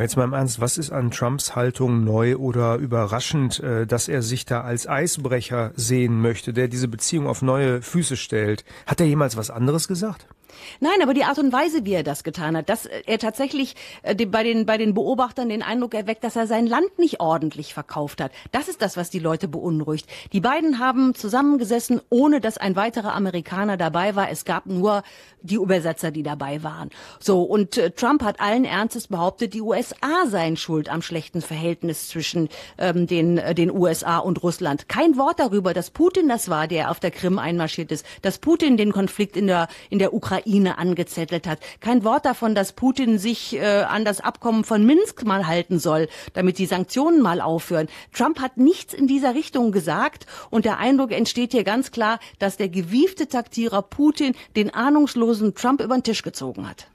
Jetzt mal im Ernst, was ist an Trumps Haltung neu oder überraschend, äh, dass er sich da als Eisbrecher sehen möchte, der diese Beziehung auf neue Füße stellt? Hat er jemals was anderes gesagt? Nein, aber die Art und Weise, wie er das getan hat, dass er tatsächlich äh, bei, den, bei den Beobachtern den Eindruck erweckt, dass er sein Land nicht ordentlich verkauft hat. Das ist das, was die Leute beunruhigt. Die beiden haben zusammengesessen, ohne dass ein weiterer Amerikaner dabei war. Es gab nur die Übersetzer, die dabei waren. So, und äh, Trump hat allen Ernstes behauptet, die USA seien schuld am schlechten Verhältnis zwischen ähm, den, äh, den USA und Russland. Kein Wort darüber, dass Putin das war, der auf der Krim einmarschiert ist, dass Putin den Konflikt in der, in der Ukraine Ukraine angezettelt hat. Kein Wort davon, dass Putin sich äh, an das Abkommen von Minsk mal halten soll, damit die Sanktionen mal aufhören. Trump hat nichts in dieser Richtung gesagt und der Eindruck entsteht hier ganz klar, dass der gewiefte Taktierer Putin den ahnungslosen Trump über den Tisch gezogen hat.